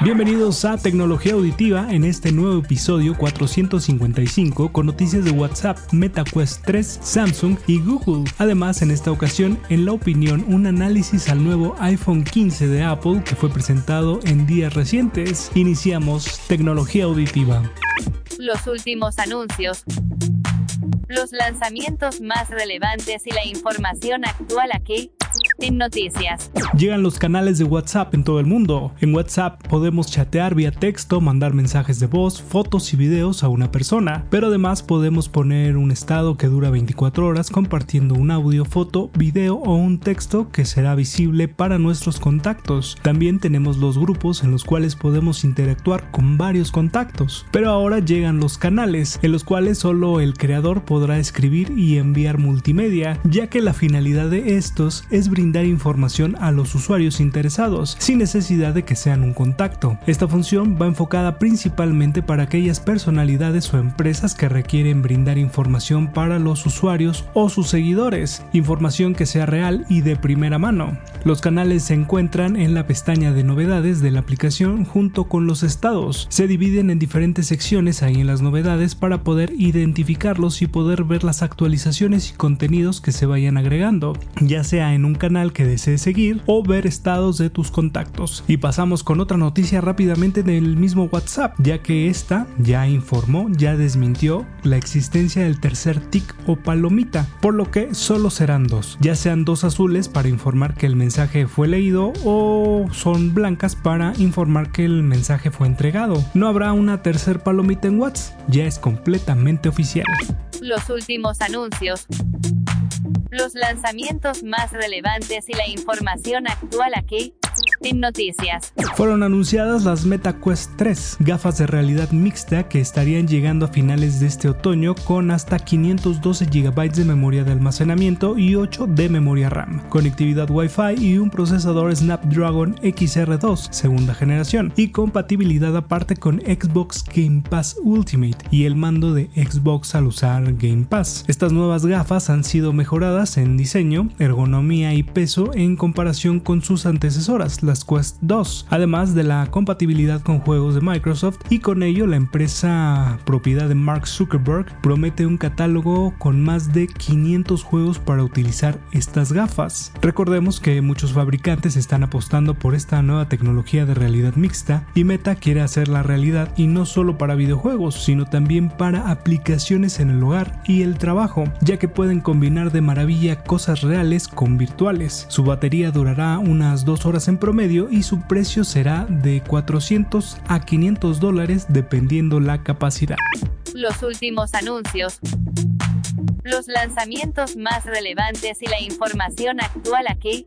Bienvenidos a Tecnología Auditiva en este nuevo episodio 455 con noticias de WhatsApp, MetaQuest 3, Samsung y Google. Además, en esta ocasión, en la opinión, un análisis al nuevo iPhone 15 de Apple que fue presentado en días recientes. Iniciamos Tecnología Auditiva. Los últimos anuncios los lanzamientos más relevantes y la información actual aquí en noticias. Llegan los canales de WhatsApp en todo el mundo. En WhatsApp podemos chatear vía texto, mandar mensajes de voz, fotos y videos a una persona, pero además podemos poner un estado que dura 24 horas compartiendo un audio, foto, video o un texto que será visible para nuestros contactos. También tenemos los grupos en los cuales podemos interactuar con varios contactos. Pero ahora llegan los canales, en los cuales solo el creador podrá escribir y enviar multimedia, ya que la finalidad de estos es brindar dar información a los usuarios interesados, sin necesidad de que sean un contacto. Esta función va enfocada principalmente para aquellas personalidades o empresas que requieren brindar información para los usuarios o sus seguidores, información que sea real y de primera mano. Los canales se encuentran en la pestaña de novedades de la aplicación junto con los estados. Se dividen en diferentes secciones ahí en las novedades para poder identificarlos y poder ver las actualizaciones y contenidos que se vayan agregando, ya sea en un canal que desees seguir o ver estados de tus contactos. Y pasamos con otra noticia rápidamente del mismo WhatsApp, ya que esta ya informó, ya desmintió la existencia del tercer tic o palomita, por lo que solo serán dos, ya sean dos azules para informar que el mensaje fue leído o son blancas para informar que el mensaje fue entregado. No habrá una tercer palomita en WhatsApp, ya es completamente oficial. Los últimos anuncios los lanzamientos más relevantes y la información actual aquí noticias. Fueron anunciadas las MetaQuest 3, gafas de realidad mixta que estarían llegando a finales de este otoño con hasta 512 GB de memoria de almacenamiento y 8 de memoria RAM, conectividad Wi-Fi y un procesador Snapdragon XR2 segunda generación y compatibilidad aparte con Xbox Game Pass Ultimate y el mando de Xbox al usar Game Pass. Estas nuevas gafas han sido mejoradas en diseño, ergonomía y peso en comparación con sus antecesoras, las Quest 2, además de la compatibilidad con juegos de Microsoft y con ello la empresa propiedad de Mark Zuckerberg promete un catálogo con más de 500 juegos para utilizar estas gafas. Recordemos que muchos fabricantes están apostando por esta nueva tecnología de realidad mixta y Meta quiere hacerla realidad y no solo para videojuegos, sino también para aplicaciones en el hogar y el trabajo, ya que pueden combinar de maravilla cosas reales con virtuales. Su batería durará unas dos horas en promedio y su precio será de 400 a 500 dólares dependiendo la capacidad. Los últimos anuncios. Los lanzamientos más relevantes y la información actual aquí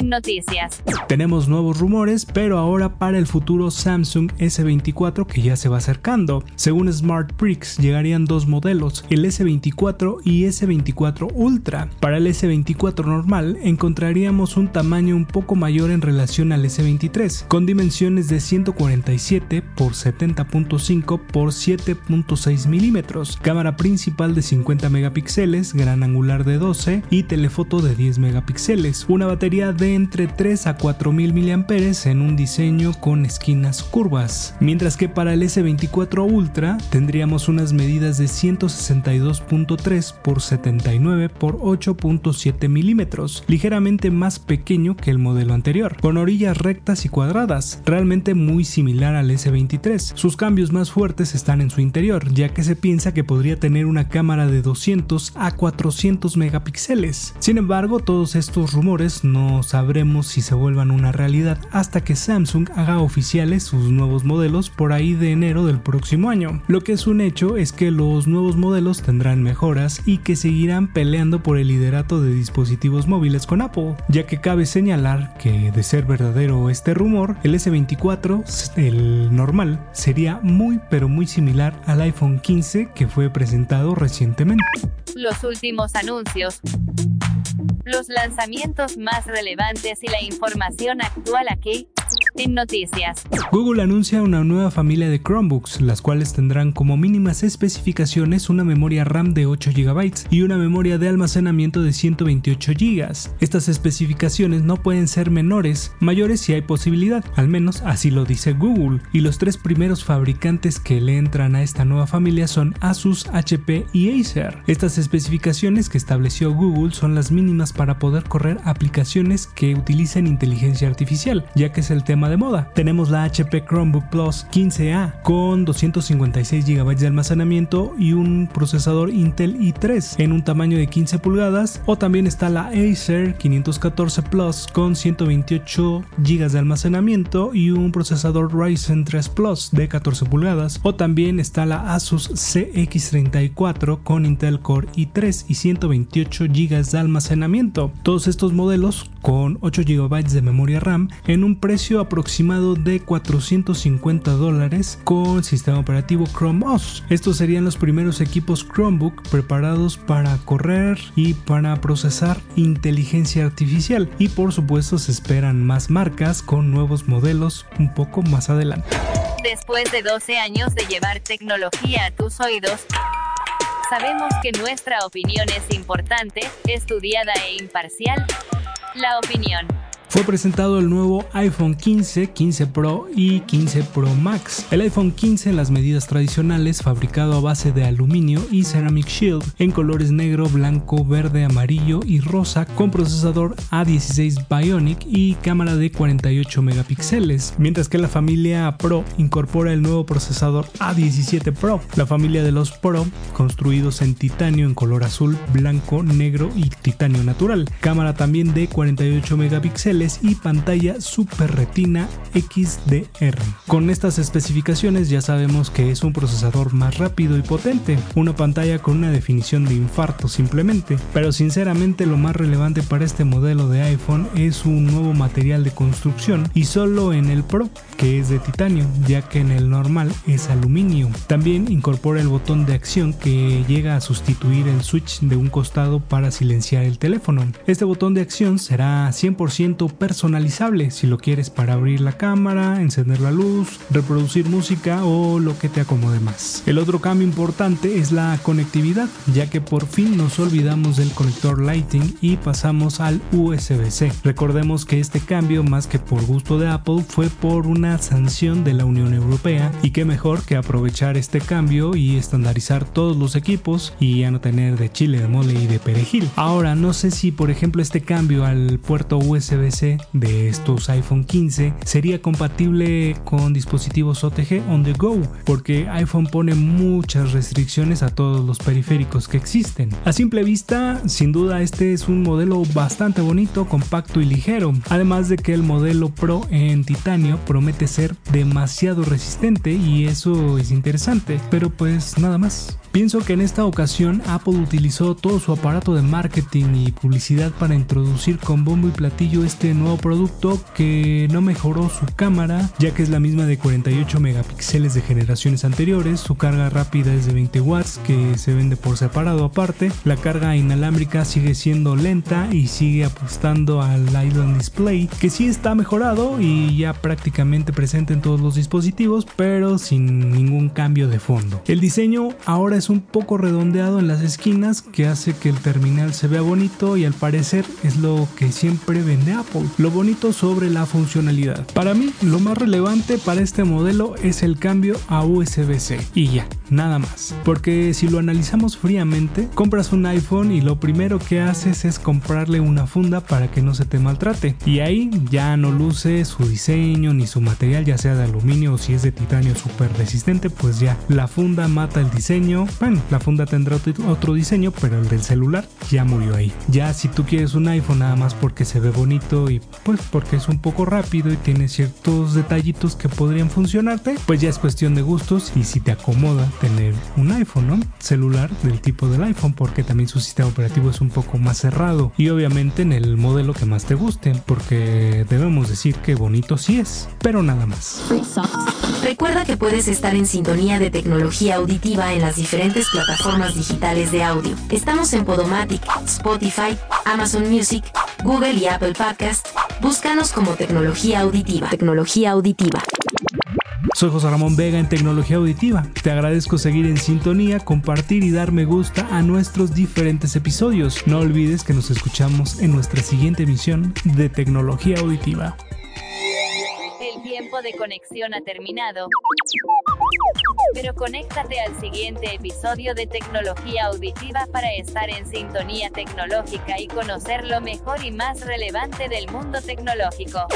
noticias. Tenemos nuevos rumores, pero ahora para el futuro Samsung S24 que ya se va acercando. Según Smart Bricks, llegarían dos modelos, el S24 y S24 Ultra. Para el S24 normal encontraríamos un tamaño un poco mayor en relación al S23, con dimensiones de 147 x 70.5 x 7.6 milímetros, cámara principal de 50 megapíxeles, gran angular de 12 y telefoto de 10 megapíxeles, una batería de entre 3 a 4000 mAh en un diseño con esquinas curvas, mientras que para el S24 Ultra tendríamos unas medidas de 162.3 x 79 x 8.7 milímetros, ligeramente más pequeño que el modelo anterior, con orillas rectas y cuadradas, realmente muy similar al S23. Sus cambios más fuertes están en su interior, ya que se piensa que podría tener una cámara de 200 a 400 megapíxeles. Sin embargo, todos estos rumores no sabremos si se vuelvan una realidad hasta que Samsung haga oficiales sus nuevos modelos por ahí de enero del próximo año. Lo que es un hecho es que los nuevos modelos tendrán mejoras y que seguirán peleando por el liderato de dispositivos móviles con Apple, ya que cabe señalar que de ser verdadero este rumor, el S24, el normal, sería muy pero muy similar al iPhone 15 que fue presentado recientemente. Los últimos anuncios los lanzamientos más relevantes y la información actual aquí noticias. Google anuncia una nueva familia de Chromebooks, las cuales tendrán como mínimas especificaciones una memoria RAM de 8 GB y una memoria de almacenamiento de 128 GB. Estas especificaciones no pueden ser menores, mayores si hay posibilidad, al menos así lo dice Google, y los tres primeros fabricantes que le entran a esta nueva familia son Asus, HP y Acer. Estas especificaciones que estableció Google son las mínimas para poder correr aplicaciones que utilicen inteligencia artificial, ya que es el tema de moda. Tenemos la HP Chromebook Plus 15A con 256 GB de almacenamiento y un procesador Intel i3 en un tamaño de 15 pulgadas o también está la Acer 514 Plus con 128 GB de almacenamiento y un procesador Ryzen 3 Plus de 14 pulgadas o también está la Asus CX34 con Intel Core i3 y 128 GB de almacenamiento. Todos estos modelos con 8 GB de memoria RAM en un precio aproximado de 450 dólares con sistema operativo Chrome OS. Estos serían los primeros equipos Chromebook preparados para correr y para procesar inteligencia artificial y por supuesto se esperan más marcas con nuevos modelos un poco más adelante. Después de 12 años de llevar tecnología a tus oídos, sabemos que nuestra opinión es importante, estudiada e imparcial. La opinión fue presentado el nuevo iPhone 15, 15 Pro y 15 Pro Max. El iPhone 15 en las medidas tradicionales, fabricado a base de aluminio y Ceramic Shield, en colores negro, blanco, verde, amarillo y rosa, con procesador A16 Bionic y cámara de 48 megapíxeles, mientras que la familia Pro incorpora el nuevo procesador A17 Pro, la familia de los Pro, construidos en titanio en color azul, blanco, negro y titanio natural, cámara también de 48 megapíxeles y pantalla Super Retina XDR. Con estas especificaciones ya sabemos que es un procesador más rápido y potente, una pantalla con una definición de infarto simplemente, pero sinceramente lo más relevante para este modelo de iPhone es un nuevo material de construcción y solo en el Pro, que es de titanio, ya que en el normal es aluminio. También incorpora el botón de acción que llega a sustituir el switch de un costado para silenciar el teléfono. Este botón de acción será 100% personalizable si lo quieres para abrir la cámara, encender la luz, reproducir música o lo que te acomode más. El otro cambio importante es la conectividad, ya que por fin nos olvidamos del conector Lighting y pasamos al USB-C. Recordemos que este cambio, más que por gusto de Apple, fue por una sanción de la Unión Europea y qué mejor que aprovechar este cambio y estandarizar todos los equipos y ya no tener de chile, de mole y de perejil. Ahora, no sé si por ejemplo este cambio al puerto USB-C de estos iPhone 15 sería compatible con dispositivos OTG on the go, porque iPhone pone muchas restricciones a todos los periféricos que existen. A simple vista, sin duda este es un modelo bastante bonito, compacto y ligero, además de que el modelo Pro en titanio promete ser demasiado resistente y eso es interesante, pero pues nada más. Pienso que en esta ocasión Apple utilizó todo su aparato de marketing y publicidad para introducir con bombo y platillo este nuevo producto que no mejoró su cámara, ya que es la misma de 48 megapíxeles de generaciones anteriores, su carga rápida es de 20 watts que se vende por separado aparte, la carga inalámbrica sigue siendo lenta y sigue apostando al Island Display, que sí está mejorado y ya prácticamente presente en todos los dispositivos, pero sin ningún cambio de fondo. El diseño ahora es es un poco redondeado en las esquinas que hace que el terminal se vea bonito y al parecer es lo que siempre vende Apple, lo bonito sobre la funcionalidad. Para mí lo más relevante para este modelo es el cambio a USB-C y ya, nada más. Porque si lo analizamos fríamente, compras un iPhone y lo primero que haces es comprarle una funda para que no se te maltrate. Y ahí ya no luce su diseño ni su material, ya sea de aluminio o si es de titanio súper resistente, pues ya la funda mata el diseño bueno, la funda tendrá otro diseño, pero el del celular ya murió ahí. Ya si tú quieres un iPhone nada más porque se ve bonito y pues porque es un poco rápido y tiene ciertos detallitos que podrían funcionarte, pues ya es cuestión de gustos y si te acomoda tener un iPhone, ¿no? Celular del tipo del iPhone porque también su sistema operativo es un poco más cerrado y obviamente en el modelo que más te guste porque debemos decir que bonito sí es, pero nada más. Recuerda que puedes estar en sintonía de tecnología auditiva en las diferentes plataformas digitales de audio. Estamos en Podomatic, Spotify, Amazon Music, Google y Apple Podcast. Búscanos como tecnología auditiva. Tecnología auditiva. Soy José Ramón Vega en Tecnología Auditiva. Te agradezco seguir en sintonía, compartir y dar me gusta a nuestros diferentes episodios. No olvides que nos escuchamos en nuestra siguiente emisión de Tecnología Auditiva tiempo de conexión ha terminado. Pero conéctate al siguiente episodio de Tecnología Auditiva para estar en sintonía tecnológica y conocer lo mejor y más relevante del mundo tecnológico.